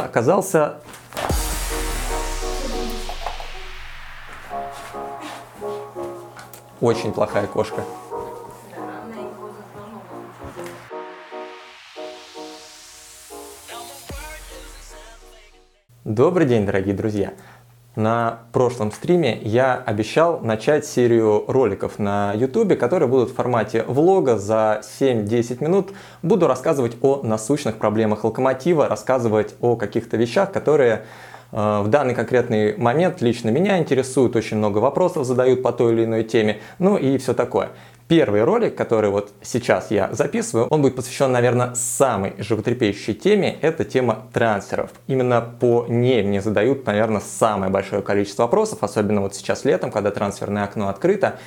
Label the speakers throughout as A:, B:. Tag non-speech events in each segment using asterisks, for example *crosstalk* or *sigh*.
A: оказался очень плохая кошка. Добрый день, дорогие друзья! На прошлом стриме я обещал начать серию роликов на YouTube, которые будут в формате влога за 7-10 минут. Буду рассказывать о насущных проблемах локомотива, рассказывать о каких-то вещах, которые э, в данный конкретный момент лично меня интересуют, очень много вопросов задают по той или иной теме, ну и все такое. Первый ролик, который вот сейчас я записываю, он будет посвящен, наверное, самой животрепещущей теме. Это тема трансферов. Именно по ней мне задают, наверное, самое большое количество вопросов, особенно вот сейчас летом, когда трансферное окно открыто.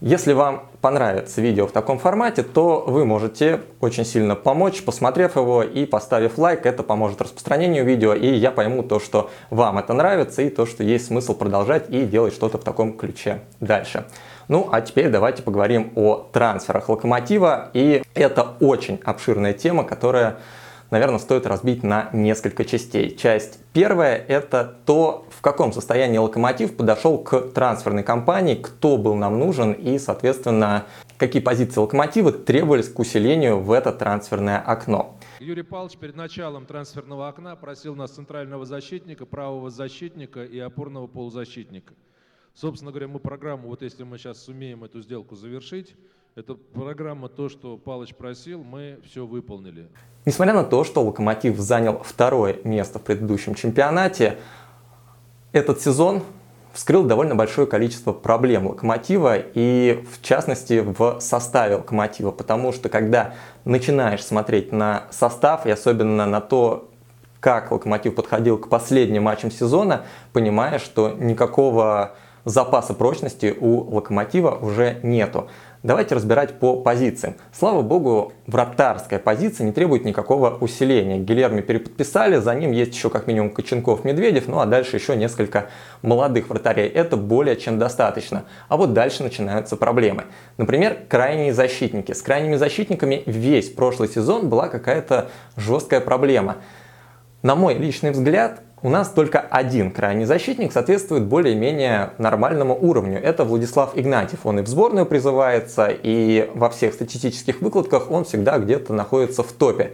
A: Если вам понравится видео в таком формате, то вы можете очень сильно помочь, посмотрев его и поставив лайк. Это поможет распространению видео, и я пойму то, что вам это нравится, и то, что есть смысл продолжать и делать что-то в таком ключе дальше. Ну, а теперь давайте поговорим о трансферах Локомотива. И это очень обширная тема, которая, наверное, стоит разбить на несколько частей. Часть первая – это то, в каком состоянии Локомотив подошел к трансферной кампании, кто был нам нужен и, соответственно, какие позиции Локомотива требовались к усилению в это трансферное окно.
B: Юрий Павлович перед началом трансферного окна просил нас центрального защитника, правого защитника и опорного полузащитника – Собственно говоря, мы программу, вот если мы сейчас сумеем эту сделку завершить, это программа то, что Палыч просил, мы все выполнили.
A: Несмотря на то, что Локомотив занял второе место в предыдущем чемпионате, этот сезон вскрыл довольно большое количество проблем Локомотива и в частности в составе Локомотива, потому что когда начинаешь смотреть на состав и особенно на то, как Локомотив подходил к последним матчам сезона, понимаешь, что никакого запаса прочности у локомотива уже нету. Давайте разбирать по позициям. Слава богу, вратарская позиция не требует никакого усиления. Гильерми переподписали, за ним есть еще как минимум Коченков, Медведев, ну а дальше еще несколько молодых вратарей. Это более чем достаточно. А вот дальше начинаются проблемы. Например, крайние защитники. С крайними защитниками весь прошлый сезон была какая-то жесткая проблема. На мой личный взгляд, у нас только один крайний защитник соответствует более-менее нормальному уровню. Это Владислав Игнатьев. Он и в сборную призывается, и во всех статистических выкладках он всегда где-то находится в топе.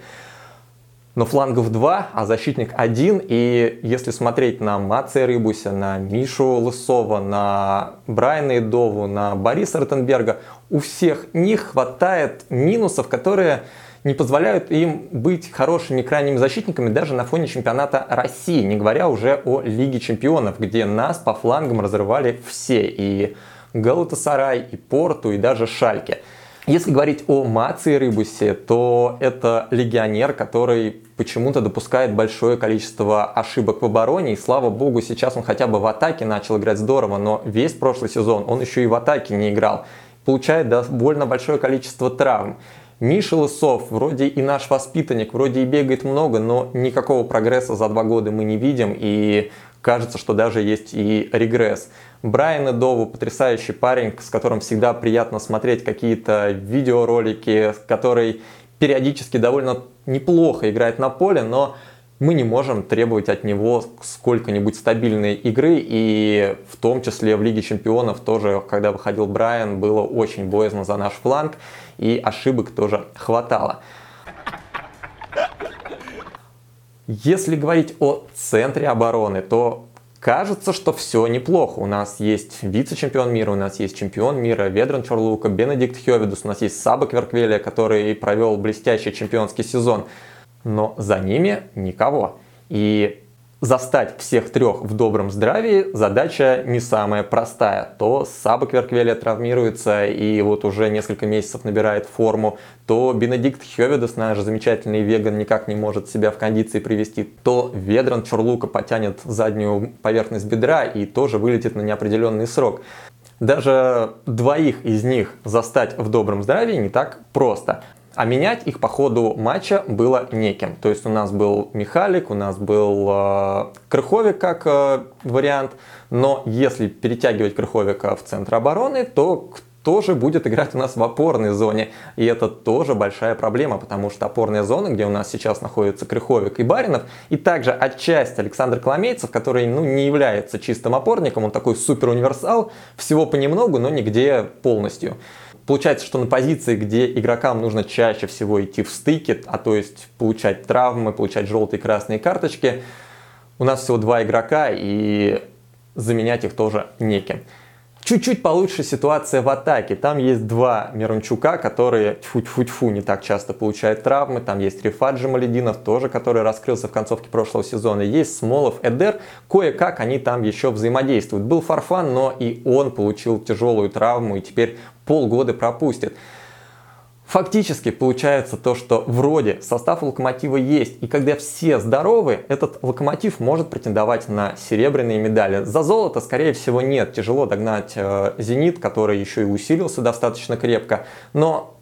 A: Но флангов два, а защитник один. И если смотреть на Мация Рыбуся, на Мишу Лысова, на Брайана Идову, на Бориса Ротенберга, у всех них хватает минусов, которые не позволяют им быть хорошими крайними защитниками даже на фоне чемпионата России, не говоря уже о Лиге чемпионов, где нас по флангам разрывали все, и Галатасарай, и Порту, и даже Шальке. Если говорить о Мации Рыбусе, то это легионер, который почему-то допускает большое количество ошибок в обороне. И слава богу, сейчас он хотя бы в атаке начал играть здорово, но весь прошлый сезон он еще и в атаке не играл. Получает довольно большое количество травм. Миша Лысов, вроде и наш воспитанник, вроде и бегает много, но никакого прогресса за два года мы не видим, и кажется, что даже есть и регресс. Брайан Эдову, потрясающий парень, с которым всегда приятно смотреть какие-то видеоролики, который периодически довольно неплохо играет на поле, но мы не можем требовать от него сколько-нибудь стабильной игры, и в том числе в Лиге Чемпионов тоже, когда выходил Брайан, было очень боязно за наш фланг, и ошибок тоже хватало. Если говорить о центре обороны, то кажется, что все неплохо. У нас есть вице-чемпион мира, у нас есть чемпион мира Ведран Чорлука, Бенедикт Хёвидус, у нас есть Саба Кверквелия, который провел блестящий чемпионский сезон но за ними никого. И застать всех трех в добром здравии задача не самая простая. То Саба Кверквелия травмируется и вот уже несколько месяцев набирает форму, то Бенедикт Хёведес, наш замечательный веган, никак не может себя в кондиции привести, то Ведран Чурлука потянет заднюю поверхность бедра и тоже вылетит на неопределенный срок. Даже двоих из них застать в добром здравии не так просто. А менять их по ходу матча было неким. То есть у нас был Михалик, у нас был э, Крыховик как э, вариант. Но если перетягивать Крыховика в центр обороны, то тоже будет играть у нас в опорной зоне. И это тоже большая проблема, потому что опорная зона, где у нас сейчас находится Крыховик и Баринов, и также отчасти Александр Коломейцев, который ну, не является чистым опорником, он такой супер универсал, всего понемногу, но нигде полностью. Получается, что на позиции, где игрокам нужно чаще всего идти в стыки, а то есть получать травмы, получать желтые и красные карточки, у нас всего два игрока, и заменять их тоже неким. Чуть-чуть получше ситуация в атаке. Там есть два Мирончука, которые тьфу-тьфу-тьфу не так часто получают травмы. Там есть Рифат Джамалединов, тоже, который раскрылся в концовке прошлого сезона. Есть Смолов, Эдер. Кое-как они там еще взаимодействуют. Был Фарфан, но и он получил тяжелую травму и теперь полгода пропустит. Фактически получается то, что вроде состав локомотива есть, и когда все здоровы, этот локомотив может претендовать на серебряные медали. За золото, скорее всего, нет. Тяжело догнать э, Зенит, который еще и усилился достаточно крепко. Но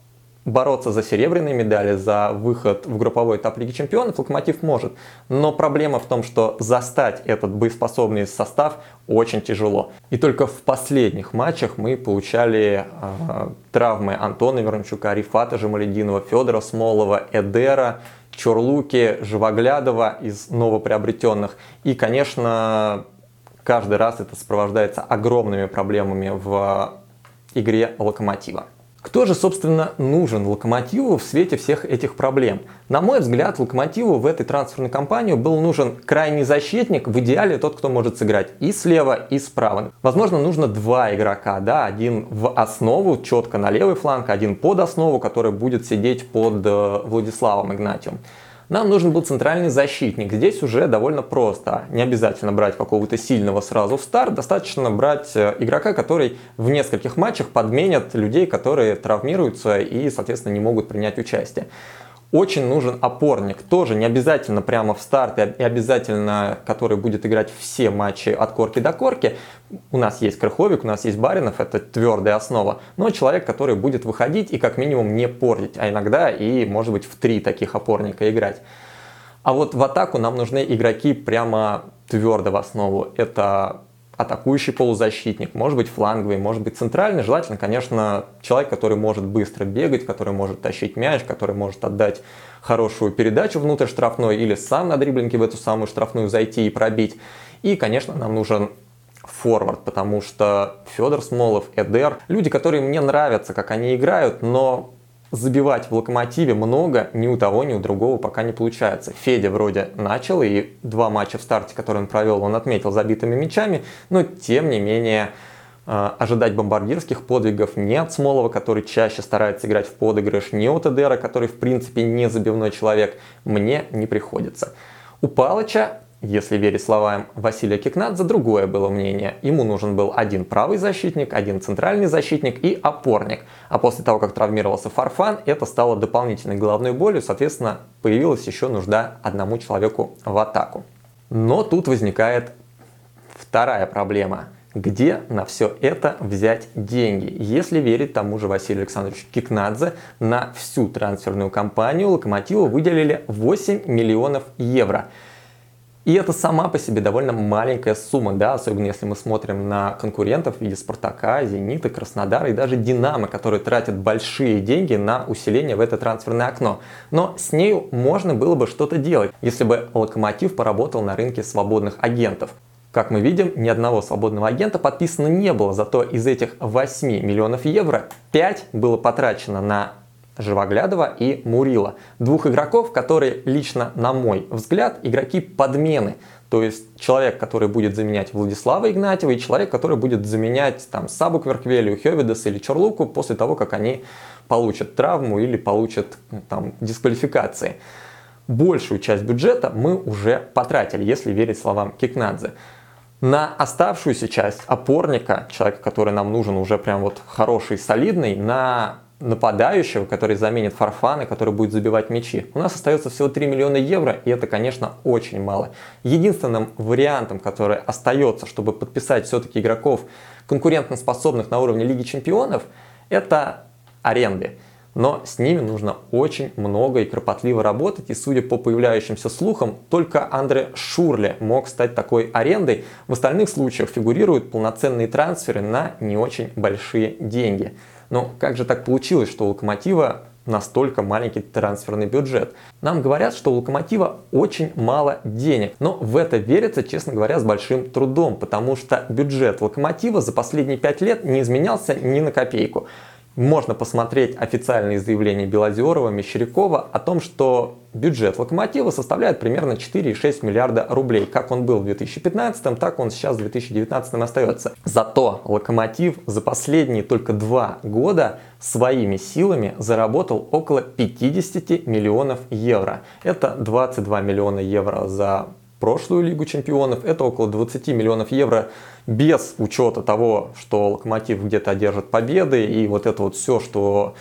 A: бороться за серебряные медали, за выход в групповой этап Лиги Чемпионов Локомотив может. Но проблема в том, что застать этот боеспособный состав очень тяжело. И только в последних матчах мы получали э, травмы Антона Вернчука, Рифата Жамалединова, Федора Смолова, Эдера, Чорлуки, Живоглядова из новоприобретенных. И, конечно, каждый раз это сопровождается огромными проблемами в игре Локомотива. Кто же, собственно, нужен Локомотиву в свете всех этих проблем? На мой взгляд, Локомотиву в этой трансферной кампании был нужен крайний защитник, в идеале тот, кто может сыграть и слева, и справа. Возможно, нужно два игрока, да, один в основу, четко на левый фланг, один под основу, который будет сидеть под э, Владиславом Игнатьевым. Нам нужен был центральный защитник. Здесь уже довольно просто. Не обязательно брать какого-то сильного сразу в старт, достаточно брать э, игрока, который в нескольких матчах подменят людей, которые травмируются и, соответственно, не могут принять участие очень нужен опорник. Тоже не обязательно прямо в старт и обязательно, который будет играть все матчи от корки до корки. У нас есть Крыховик, у нас есть Баринов, это твердая основа. Но человек, который будет выходить и как минимум не портить, а иногда и может быть в три таких опорника играть. А вот в атаку нам нужны игроки прямо твердо в основу. Это атакующий полузащитник, может быть фланговый, может быть центральный. Желательно, конечно, человек, который может быстро бегать, который может тащить мяч, который может отдать хорошую передачу внутрь штрафной или сам на дриблинге в эту самую штрафную зайти и пробить. И, конечно, нам нужен форвард, потому что Федор Смолов, Эдер, люди, которые мне нравятся, как они играют, но забивать в локомотиве много ни у того, ни у другого пока не получается. Федя вроде начал, и два матча в старте, которые он провел, он отметил забитыми мячами, но тем не менее э, ожидать бомбардирских подвигов не от Смолова, который чаще старается играть в подыгрыш, не от Эдера, который в принципе не забивной человек, мне не приходится. У Палыча если верить словам Василия Кикнадзе, другое было мнение. Ему нужен был один правый защитник, один центральный защитник и опорник. А после того, как травмировался Фарфан, это стало дополнительной головной болью, соответственно, появилась еще нужда одному человеку в атаку. Но тут возникает вторая проблема. Где на все это взять деньги? Если верить тому же Василию Александровичу Кикнадзе, на всю трансферную кампанию Локомотиву выделили 8 миллионов евро – и это сама по себе довольно маленькая сумма, да, особенно если мы смотрим на конкурентов в виде Спартака, Зенита, Краснодара и даже Динамо, которые тратят большие деньги на усиление в это трансферное окно. Но с нею можно было бы что-то делать, если бы Локомотив поработал на рынке свободных агентов. Как мы видим, ни одного свободного агента подписано не было, зато из этих 8 миллионов евро 5 было потрачено на Живоглядова и Мурила. Двух игроков, которые лично, на мой взгляд, игроки подмены. То есть человек, который будет заменять Владислава Игнатьева и человек, который будет заменять там Сабу Кверквелю, Хевидес или Чорлуку после того, как они получат травму или получат там дисквалификации. Большую часть бюджета мы уже потратили, если верить словам Кикнадзе. На оставшуюся часть опорника, человека, который нам нужен уже прям вот хороший, солидный, на нападающего, который заменит Фарфана, который будет забивать мячи. У нас остается всего 3 миллиона евро, и это, конечно, очень мало. Единственным вариантом, который остается, чтобы подписать все-таки игроков конкурентоспособных на уровне Лиги Чемпионов, это аренды. Но с ними нужно очень много и кропотливо работать. И судя по появляющимся слухам, только Андре Шурле мог стать такой арендой. В остальных случаях фигурируют полноценные трансферы на не очень большие деньги. Но как же так получилось, что у Локомотива настолько маленький трансферный бюджет. Нам говорят, что у Локомотива очень мало денег, но в это верится, честно говоря, с большим трудом, потому что бюджет Локомотива за последние пять лет не изменялся ни на копейку. Можно посмотреть официальные заявления Белозерова, Мещерякова о том, что бюджет Локомотива составляет примерно 4,6 миллиарда рублей. Как он был в 2015, так он сейчас в 2019 остается. Зато Локомотив за последние только два года своими силами заработал около 50 миллионов евро. Это 22 миллиона евро за прошлую Лигу Чемпионов. Это около 20 миллионов евро без учета того, что Локомотив где-то одержит победы и вот это вот все, что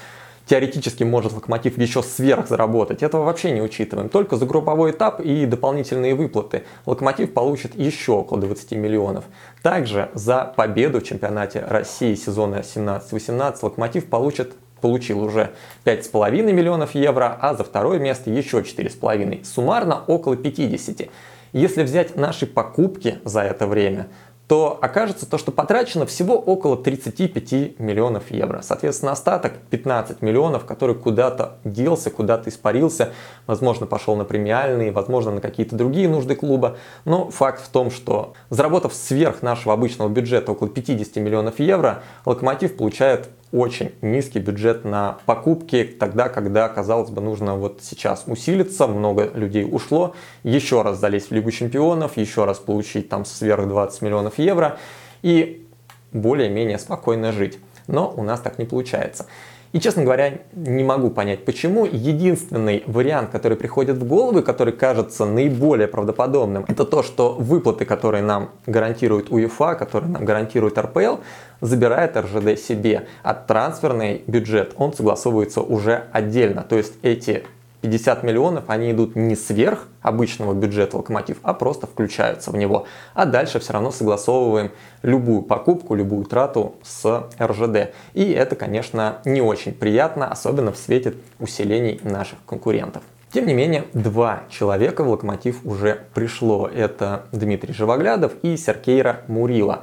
A: теоретически может Локомотив еще сверх заработать. Этого вообще не учитываем. Только за групповой этап и дополнительные выплаты Локомотив получит еще около 20 миллионов. Также за победу в чемпионате России сезона 17-18 Локомотив получит получил уже 5,5 миллионов евро, а за второе место еще 4,5. Суммарно около 50. Если взять наши покупки за это время, то окажется то, что потрачено всего около 35 миллионов евро. Соответственно, остаток 15 миллионов, который куда-то делся, куда-то испарился, возможно, пошел на премиальные, возможно, на какие-то другие нужды клуба. Но факт в том, что заработав сверх нашего обычного бюджета около 50 миллионов евро, Локомотив получает очень низкий бюджет на покупки, тогда, когда, казалось бы, нужно вот сейчас усилиться, много людей ушло, еще раз залезть в Лигу Чемпионов, еще раз получить там сверх 20 миллионов евро и более-менее спокойно жить. Но у нас так не получается. И, честно говоря, не могу понять, почему. Единственный вариант, который приходит в голову, который кажется наиболее правдоподобным, это то, что выплаты, которые нам гарантирует УЕФА, которые нам гарантирует РПЛ, забирает РЖД себе. А трансферный бюджет, он согласовывается уже отдельно. То есть эти 50 миллионов, они идут не сверх обычного бюджета локомотив, а просто включаются в него. А дальше все равно согласовываем любую покупку, любую трату с РЖД. И это, конечно, не очень приятно, особенно в свете усилений наших конкурентов. Тем не менее, два человека в локомотив уже пришло. Это Дмитрий Живоглядов и Серкейра Мурила.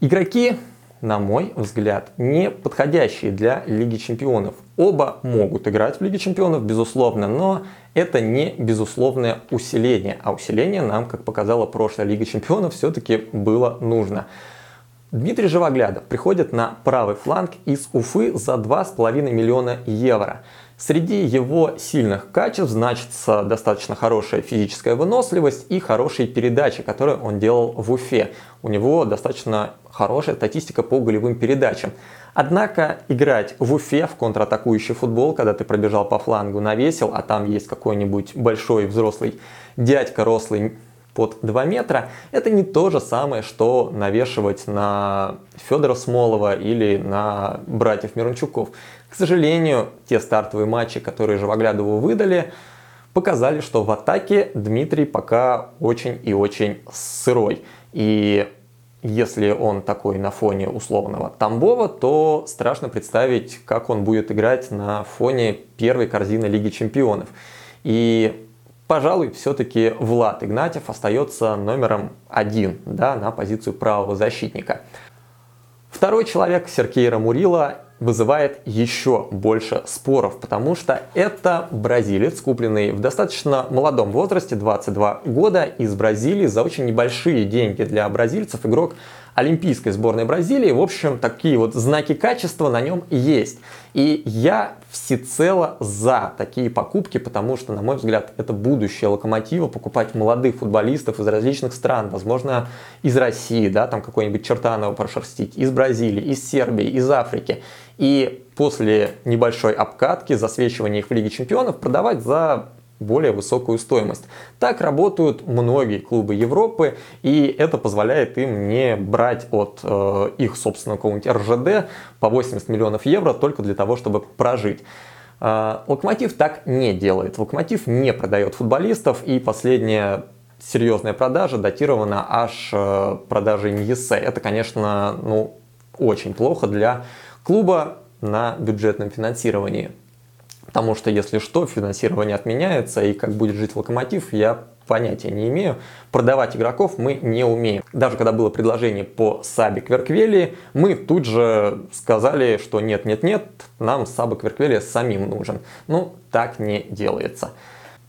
A: Игроки на мой взгляд, не подходящие для Лиги Чемпионов. Оба могут играть в Лиге Чемпионов, безусловно, но это не безусловное усиление. А усиление нам, как показала прошлая Лига Чемпионов, все-таки было нужно. Дмитрий Живоглядов приходит на правый фланг из Уфы за 2,5 миллиона евро. Среди его сильных качеств значится достаточно хорошая физическая выносливость и хорошие передачи, которые он делал в Уфе. У него достаточно хорошая статистика по голевым передачам. Однако играть в Уфе в контратакующий футбол, когда ты пробежал по флангу, навесил, а там есть какой-нибудь большой взрослый дядька рослый под 2 метра, это не то же самое, что навешивать на Федора Смолова или на братьев Мирончуков. К сожалению, те стартовые матчи, которые Живоглядову выдали, показали, что в атаке Дмитрий пока очень и очень сырой. И если он такой на фоне условного Тамбова, то страшно представить, как он будет играть на фоне первой корзины Лиги Чемпионов. И, пожалуй, все-таки Влад Игнатьев остается номером один да, на позицию правого защитника. Второй человек, Сергей Рамурила, вызывает еще больше споров, потому что это бразилец, купленный в достаточно молодом возрасте, 22 года, из Бразилии за очень небольшие деньги для бразильцев, игрок Олимпийской сборной Бразилии. В общем, такие вот знаки качества на нем есть. И я всецело за такие покупки, потому что, на мой взгляд, это будущее локомотива, покупать молодых футболистов из различных стран, возможно, из России, да, там какой-нибудь Чертанова прошерстить, из Бразилии, из Сербии, из Африки. И после небольшой обкатки, засвечивания их в Лиге Чемпионов продавать за более высокую стоимость. Так работают многие клубы Европы, и это позволяет им не брать от э, их собственного какого-нибудь РЖД по 80 миллионов евро только для того, чтобы прожить. Э, Локомотив так не делает. Локомотив не продает футболистов, и последняя серьезная продажа датирована аж э, продажей Ньесе. Это, конечно, ну, очень плохо для клуба на бюджетном финансировании. Потому что, если что, финансирование отменяется, и как будет жить локомотив, я понятия не имею. Продавать игроков мы не умеем. Даже когда было предложение по Сабе Кверквели, мы тут же сказали, что нет-нет-нет, нам Саба Кверквели самим нужен. Ну, так не делается.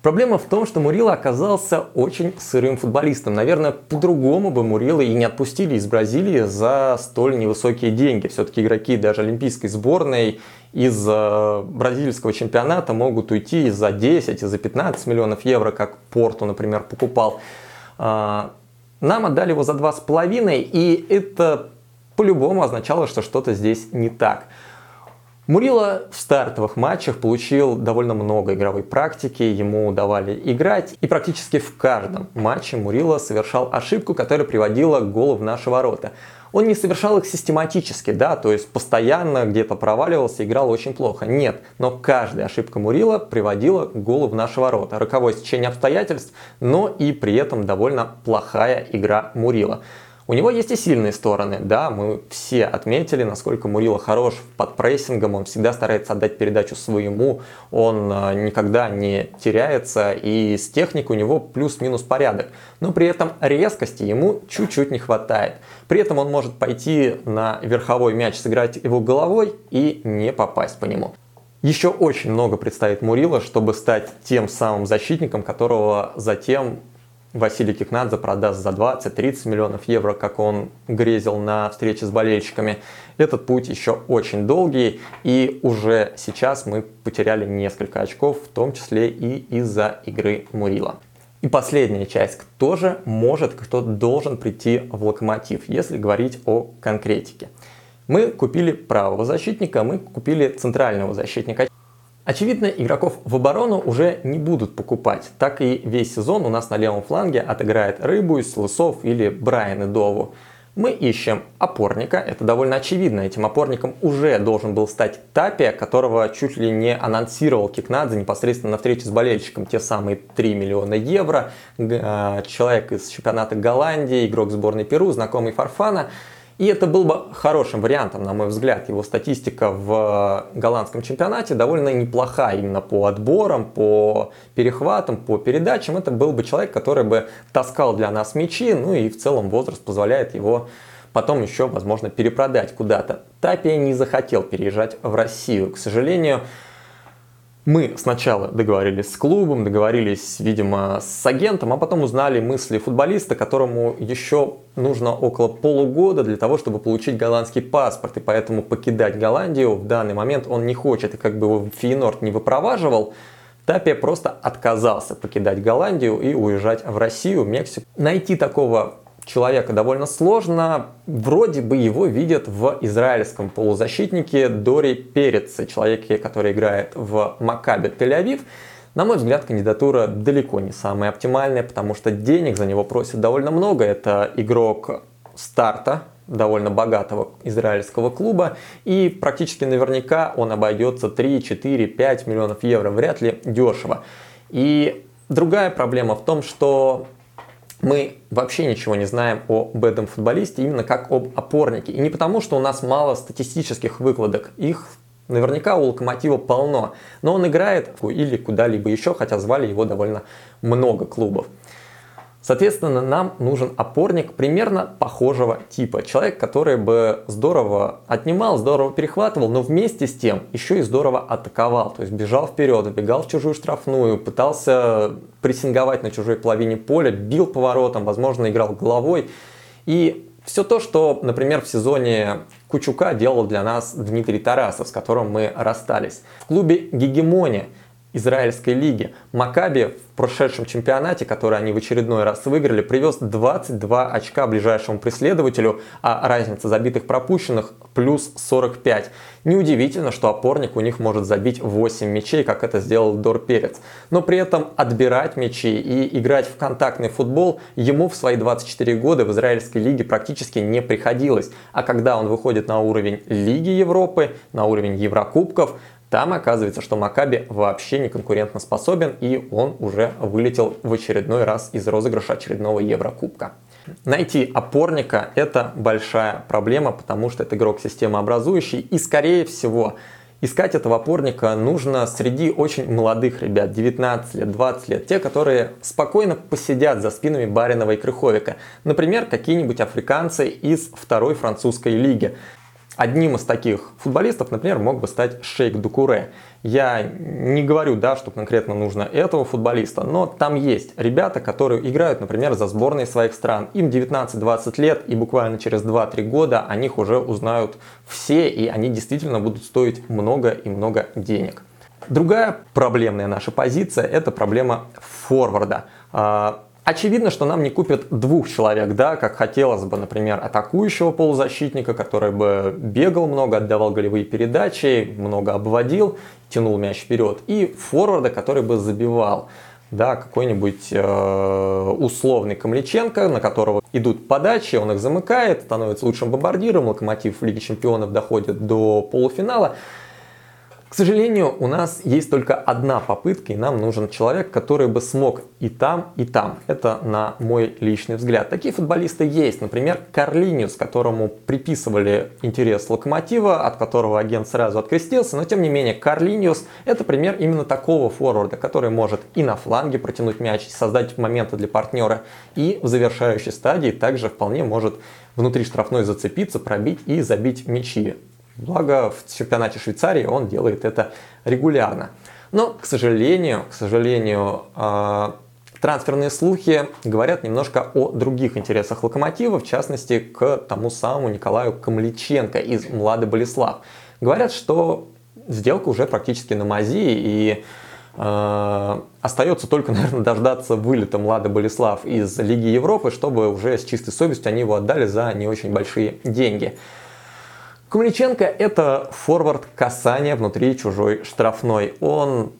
A: Проблема в том, что Мурила оказался очень сырым футболистом. Наверное, по-другому бы Мурила и не отпустили из Бразилии за столь невысокие деньги. Все-таки игроки даже олимпийской сборной из э, бразильского чемпионата могут уйти за 10, и за 15 миллионов евро, как Порту, например, покупал. А, нам отдали его за 2,5, и это по-любому означало, что что-то здесь не так. Мурила в стартовых матчах получил довольно много игровой практики, ему давали играть, и практически в каждом матче Мурила совершал ошибку, которая приводила к голу в наши ворота. Он не совершал их систематически, да, то есть постоянно где-то проваливался, играл очень плохо. Нет, но каждая ошибка Мурила приводила к голу в наши ворота. Роковое стечение обстоятельств, но и при этом довольно плохая игра Мурила. У него есть и сильные стороны, да, мы все отметили, насколько Мурила хорош под прессингом, он всегда старается отдать передачу своему, он а, никогда не теряется, и с техникой у него плюс-минус порядок. Но при этом резкости ему чуть-чуть не хватает. При этом он может пойти на верховой мяч, сыграть его головой и не попасть по нему. Еще очень много предстоит Мурила, чтобы стать тем самым защитником, которого затем Василий Кикнадзе продаст за 20-30 миллионов евро, как он грезил на встрече с болельщиками. Этот путь еще очень долгий, и уже сейчас мы потеряли несколько очков, в том числе и из-за игры Мурила. И последняя часть. Кто же может, кто должен прийти в локомотив, если говорить о конкретике? Мы купили правого защитника, мы купили центрального защитника. Очевидно, игроков в оборону уже не будут покупать. Так и весь сезон у нас на левом фланге отыграет Рыбусь, Лысов или Брайан и Дову. Мы ищем опорника, это довольно очевидно. Этим опорником уже должен был стать Тапия, которого чуть ли не анонсировал Кикнадзе непосредственно на встрече с болельщиком. Те самые 3 миллиона евро. А, человек из чемпионата Голландии, игрок сборной Перу, знакомый Фарфана. И это был бы хорошим вариантом, на мой взгляд. Его статистика в голландском чемпионате довольно неплохая именно по отборам, по перехватам, по передачам. Это был бы человек, который бы таскал для нас мячи, ну и в целом возраст позволяет его потом еще, возможно, перепродать куда-то. Тапия не захотел переезжать в Россию. К сожалению, мы сначала договорились с клубом, договорились, видимо, с агентом, а потом узнали мысли футболиста, которому еще нужно около полугода для того, чтобы получить голландский паспорт. И поэтому покидать Голландию в данный момент он не хочет. И как бы его Фейнорд не выпроваживал, Тапия просто отказался покидать Голландию и уезжать в Россию, Мексику. Найти такого человека довольно сложно. Вроде бы его видят в израильском полузащитнике Дори Переце, человеке, который играет в Макабе Тель-Авив. На мой взгляд, кандидатура далеко не самая оптимальная, потому что денег за него просят довольно много. Это игрок старта, довольно богатого израильского клуба, и практически наверняка он обойдется 3, 4, 5 миллионов евро, вряд ли дешево. И другая проблема в том, что мы вообще ничего не знаем об этом футболисте именно как об опорнике. И не потому, что у нас мало статистических выкладок. Их наверняка у Локомотива полно. Но он играет или куда-либо еще, хотя звали его довольно много клубов. Соответственно, нам нужен опорник примерно похожего типа. Человек, который бы здорово отнимал, здорово перехватывал, но вместе с тем еще и здорово атаковал. То есть бежал вперед, вбегал в чужую штрафную, пытался прессинговать на чужой половине поля, бил поворотом, возможно, играл головой. И все то, что, например, в сезоне Кучука делал для нас Дмитрий Тарасов, с которым мы расстались. В клубе «Гегемония» израильской лиги. Макаби в прошедшем чемпионате, который они в очередной раз выиграли, привез 22 очка ближайшему преследователю, а разница забитых пропущенных плюс 45. Неудивительно, что опорник у них может забить 8 мячей, как это сделал Дор Перец. Но при этом отбирать мячи и играть в контактный футбол ему в свои 24 года в израильской лиге практически не приходилось. А когда он выходит на уровень Лиги Европы, на уровень Еврокубков, там оказывается, что Макаби вообще не конкурентно способен, и он уже вылетел в очередной раз из розыгрыша очередного Еврокубка. Найти опорника – это большая проблема, потому что это игрок системообразующий, и скорее всего искать этого опорника нужно среди очень молодых ребят, 19 лет, 20 лет, те, которые спокойно посидят за спинами Баринова и Крыховика. Например, какие-нибудь африканцы из второй французской лиги. Одним из таких футболистов, например, мог бы стать Шейк Дукуре. Я не говорю, да, что конкретно нужно этого футболиста, но там есть ребята, которые играют, например, за сборные своих стран. Им 19-20 лет, и буквально через 2-3 года о них уже узнают все, и они действительно будут стоить много и много денег. Другая проблемная наша позиция – это проблема форварда. Очевидно, что нам не купят двух человек, да, как хотелось бы, например, атакующего полузащитника, который бы бегал много, отдавал голевые передачи, много обводил, тянул мяч вперед, и форварда, который бы забивал. Да, какой-нибудь э, условный Камличенко, на которого идут подачи, он их замыкает, становится лучшим бомбардиром, Локомотив в Лиге Чемпионов доходит до полуфинала. К сожалению, у нас есть только одна попытка, и нам нужен человек, который бы смог и там, и там. Это на мой личный взгляд. Такие футболисты есть. Например, Карлиниус, которому приписывали интерес Локомотива, от которого агент сразу открестился. Но тем не менее, Карлиниус это пример именно такого форварда, который может и на фланге протянуть мяч, создать моменты для партнера, и в завершающей стадии также вполне может внутри штрафной зацепиться, пробить и забить мячи. Благо в чемпионате Швейцарии он делает это регулярно. Но, к сожалению, к сожалению, а, трансферные слухи говорят немножко о других интересах Локомотива, в частности, к тому самому Николаю Камличенко из Млады Болеслав. Говорят, что сделка уже практически на мази, и э, остается только, *laughs* наверное, дождаться вылета Млады Болеслав из Лиги Европы, чтобы уже с чистой совестью они его отдали за не очень большие деньги. Кумличенко – это форвард касания внутри чужой штрафной. Он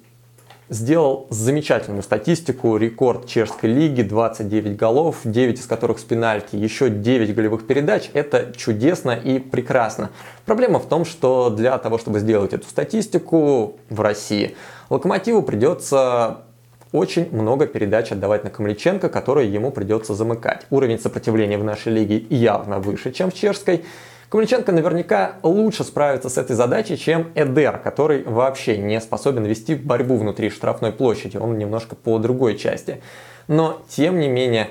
A: сделал замечательную статистику, рекорд чешской лиги, 29 голов, 9 из которых с пенальти, еще 9 голевых передач. Это чудесно и прекрасно. Проблема в том, что для того, чтобы сделать эту статистику в России, Локомотиву придется очень много передач отдавать на Камличенко, которые ему придется замыкать. Уровень сопротивления в нашей лиге явно выше, чем в чешской. Ковальченко наверняка лучше справится с этой задачей, чем Эдер, который вообще не способен вести борьбу внутри штрафной площади. Он немножко по другой части. Но, тем не менее,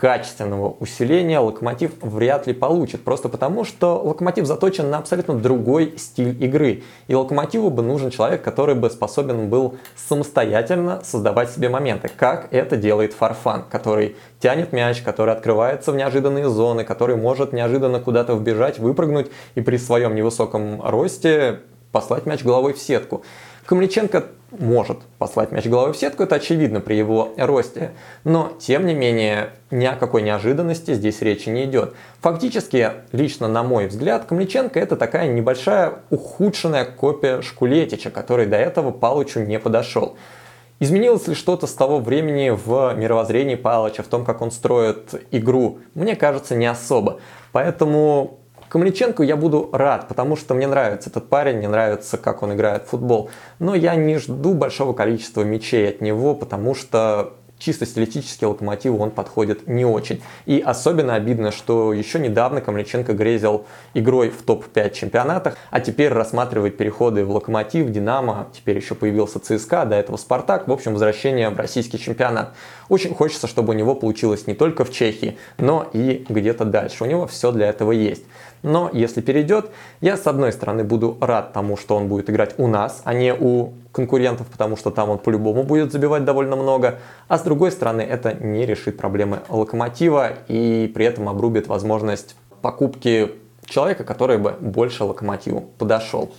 A: качественного усиления Локомотив вряд ли получит. Просто потому, что Локомотив заточен на абсолютно другой стиль игры. И Локомотиву бы нужен человек, который бы способен был самостоятельно создавать себе моменты. Как это делает Фарфан, который тянет мяч, который открывается в неожиданные зоны, который может неожиданно куда-то вбежать, выпрыгнуть и при своем невысоком росте послать мяч головой в сетку. Камличенко может послать мяч головой в сетку, это очевидно при его росте. Но, тем не менее, ни о какой неожиданности здесь речи не идет. Фактически, лично на мой взгляд, Камличенко это такая небольшая ухудшенная копия Шкулетича, который до этого Палычу не подошел. Изменилось ли что-то с того времени в мировоззрении Палыча, в том, как он строит игру? Мне кажется, не особо. Поэтому Камличенко я буду рад, потому что мне нравится этот парень, мне нравится, как он играет в футбол. Но я не жду большого количества мячей от него, потому что чисто стилистически локомотиву он подходит не очень. И особенно обидно, что еще недавно Камличенко грезил игрой в топ-5 чемпионатах, а теперь рассматривает переходы в Локомотив, Динамо, теперь еще появился ЦСКА, до этого Спартак, в общем, возвращение в российский чемпионат. Очень хочется, чтобы у него получилось не только в Чехии, но и где-то дальше. У него все для этого есть. Но если перейдет, я с одной стороны буду рад тому, что он будет играть у нас, а не у конкурентов, потому что там он по-любому будет забивать довольно много. А с другой стороны, это не решит проблемы локомотива и при этом обрубит возможность покупки человека, который бы больше локомотиву подошел.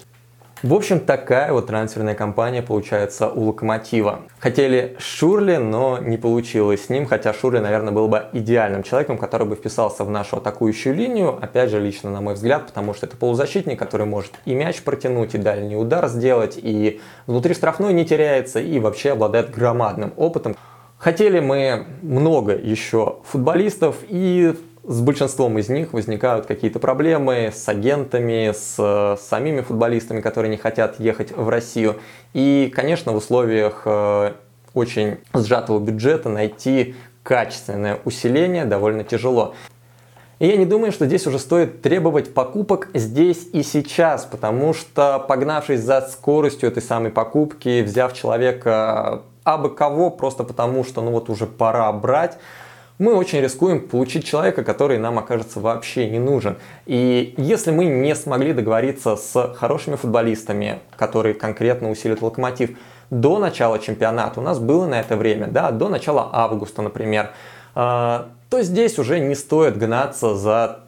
A: В общем, такая вот трансферная кампания получается у Локомотива. Хотели Шурли, но не получилось с ним, хотя Шурли, наверное, был бы идеальным человеком, который бы вписался в нашу атакующую линию, опять же, лично на мой взгляд, потому что это полузащитник, который может и мяч протянуть, и дальний удар сделать, и внутри штрафной не теряется, и вообще обладает громадным опытом. Хотели мы много еще футболистов, и с большинством из них возникают какие-то проблемы с агентами, с э, самими футболистами, которые не хотят ехать в Россию. И, конечно, в условиях э, очень сжатого бюджета найти качественное усиление довольно тяжело. И я не думаю, что здесь уже стоит требовать покупок здесь и сейчас, потому что погнавшись за скоростью этой самой покупки, взяв человека абы кого, просто потому что ну вот уже пора брать, мы очень рискуем получить человека, который нам окажется вообще не нужен. И если мы не смогли договориться с хорошими футболистами, которые конкретно усилят локомотив, до начала чемпионата, у нас было на это время, да, до начала августа, например, а, то здесь уже не стоит гнаться за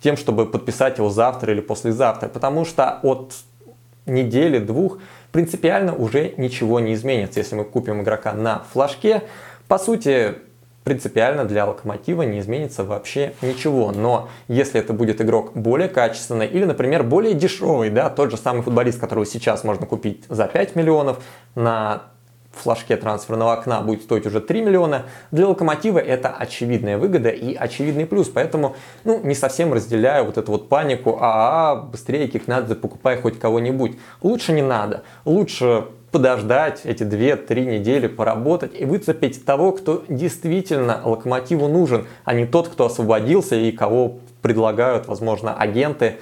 A: тем, чтобы подписать его завтра или послезавтра, потому что от недели, двух принципиально уже ничего не изменится. Если мы купим игрока на флажке, по сути, принципиально для локомотива не изменится вообще ничего. Но если это будет игрок более качественный или, например, более дешевый, да, тот же самый футболист, которого сейчас можно купить за 5 миллионов на флажке трансферного окна будет стоить уже 3 миллиона, для Локомотива это очевидная выгода и очевидный плюс. Поэтому ну, не совсем разделяю вот эту вот панику, а, -а, -а быстрее Кикнадзе покупай хоть кого-нибудь. Лучше не надо. Лучше подождать эти 2-3 недели, поработать и выцепить того, кто действительно Локомотиву нужен, а не тот, кто освободился и кого предлагают, возможно, агенты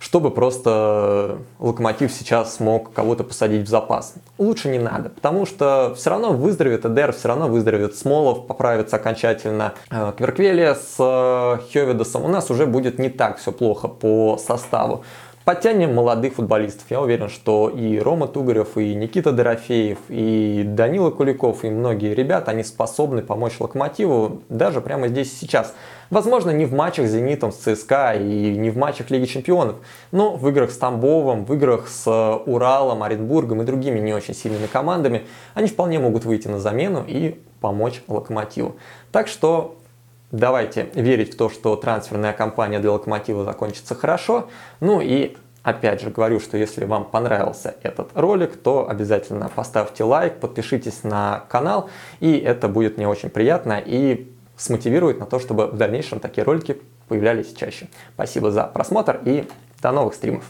A: чтобы просто Локомотив сейчас смог кого-то посадить в запас. Лучше не надо, потому что все равно выздоровеет Эдер, все равно выздоровеет Смолов, поправится окончательно э, Кверквелия с э, Хевидосом. У нас уже будет не так все плохо по составу. Подтянем молодых футболистов. Я уверен, что и Рома Тугарев, и Никита Дорофеев, и Данила Куликов, и многие ребята, они способны помочь Локомотиву даже прямо здесь и сейчас. Возможно, не в матчах с Зенитом, с ЦСКА и не в матчах Лиги Чемпионов, но в играх с Тамбовом, в играх с Уралом, Оренбургом и другими не очень сильными командами они вполне могут выйти на замену и помочь Локомотиву. Так что Давайте верить в то, что трансферная кампания для Локомотива закончится хорошо. Ну и Опять же говорю, что если вам понравился этот ролик, то обязательно поставьте лайк, подпишитесь на канал, и это будет мне очень приятно и смотивирует на то, чтобы в дальнейшем такие ролики появлялись чаще. Спасибо за просмотр и до новых стримов.